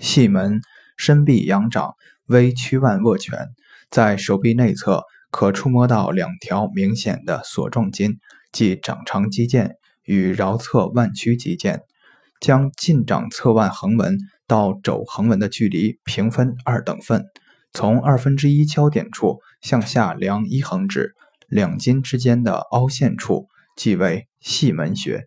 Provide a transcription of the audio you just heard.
细门深臂仰掌，微曲腕握拳，在手臂内侧可触摸到两条明显的索状筋，即掌长肌腱与桡侧腕屈肌腱。将近掌侧腕横纹到肘横纹的距离平分二等份，从二分之一交点处向下量一横指，两筋之间的凹陷处即为细门穴。